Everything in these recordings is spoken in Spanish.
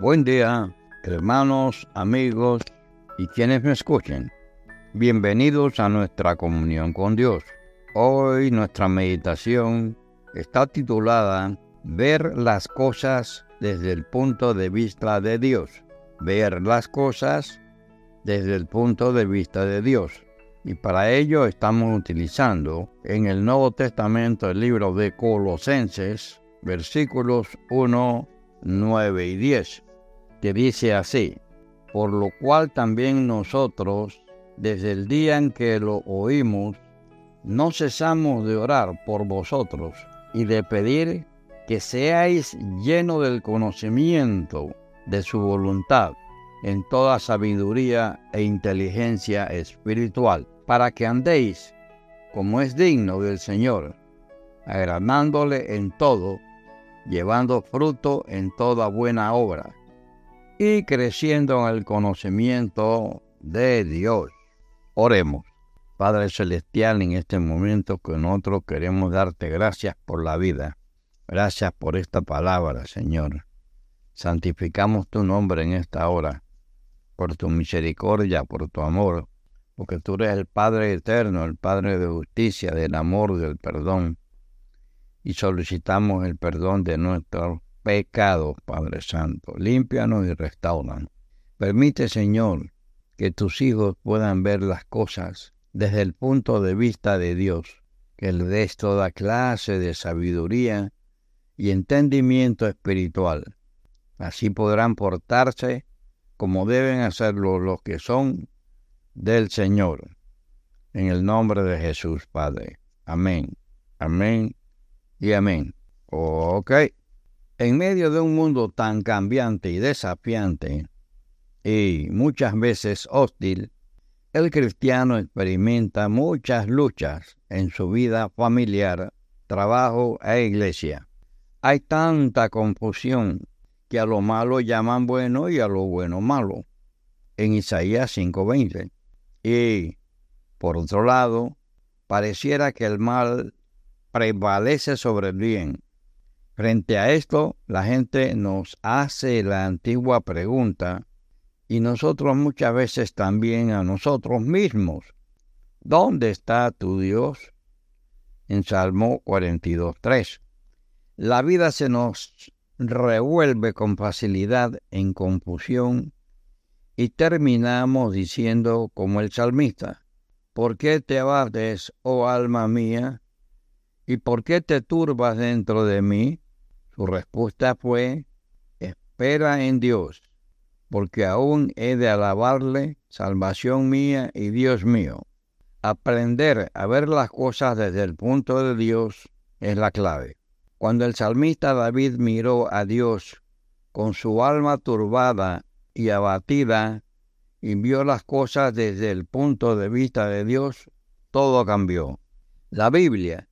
Buen día, hermanos, amigos y quienes me escuchen. Bienvenidos a nuestra comunión con Dios. Hoy nuestra meditación está titulada Ver las cosas desde el punto de vista de Dios. Ver las cosas desde el punto de vista de Dios. Y para ello estamos utilizando en el Nuevo Testamento el libro de Colosenses, versículos 1, 9 y 10, que dice así, por lo cual también nosotros, desde el día en que lo oímos, no cesamos de orar por vosotros y de pedir que seáis llenos del conocimiento de su voluntad en toda sabiduría e inteligencia espiritual, para que andéis como es digno del Señor, agradándole en todo, llevando fruto en toda buena obra, y creciendo en el conocimiento de Dios. Oremos. Padre Celestial, en este momento que nosotros queremos darte gracias por la vida. Gracias por esta palabra, Señor. Santificamos tu nombre en esta hora por tu misericordia, por tu amor, porque tú eres el Padre eterno, el Padre de justicia, del amor, del perdón. Y solicitamos el perdón de nuestros pecados, Padre Santo. Límpianos y restauranos. Permite, Señor, que tus hijos puedan ver las cosas desde el punto de vista de Dios, que le des toda clase de sabiduría y entendimiento espiritual. Así podrán portarse como deben hacerlo los que son del Señor. En el nombre de Jesús, Padre. Amén, amén y amén. Ok. En medio de un mundo tan cambiante y desafiante y muchas veces hostil, el cristiano experimenta muchas luchas en su vida familiar, trabajo e iglesia. Hay tanta confusión que a lo malo llaman bueno y a lo bueno malo, en Isaías 5:20. Y, por otro lado, pareciera que el mal prevalece sobre el bien. Frente a esto, la gente nos hace la antigua pregunta, y nosotros muchas veces también a nosotros mismos, ¿dónde está tu Dios? En Salmo 42.3. La vida se nos revuelve con facilidad en confusión y terminamos diciendo como el salmista, ¿por qué te abates, oh alma mía? ¿Y por qué te turbas dentro de mí? Su respuesta fue, espera en Dios, porque aún he de alabarle, salvación mía y Dios mío. Aprender a ver las cosas desde el punto de Dios es la clave. Cuando el salmista David miró a Dios con su alma turbada y abatida y vio las cosas desde el punto de vista de Dios, todo cambió. La Biblia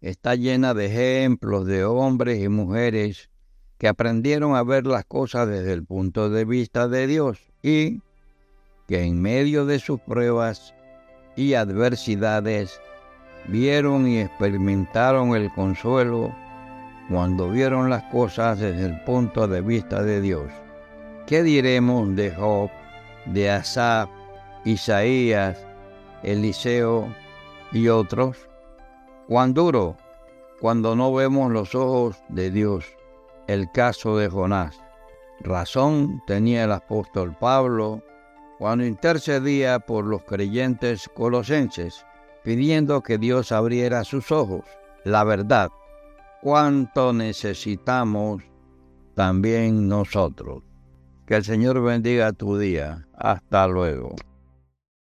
está llena de ejemplos de hombres y mujeres que aprendieron a ver las cosas desde el punto de vista de Dios y que en medio de sus pruebas y adversidades vieron y experimentaron el consuelo cuando vieron las cosas desde el punto de vista de Dios. ¿Qué diremos de Job, de Asaf, Isaías, Eliseo y otros? Cuán duro cuando no vemos los ojos de Dios. El caso de Jonás. Razón tenía el apóstol Pablo cuando intercedía por los creyentes colosenses, pidiendo que Dios abriera sus ojos, la verdad, cuánto necesitamos también nosotros. Que el Señor bendiga tu día. Hasta luego.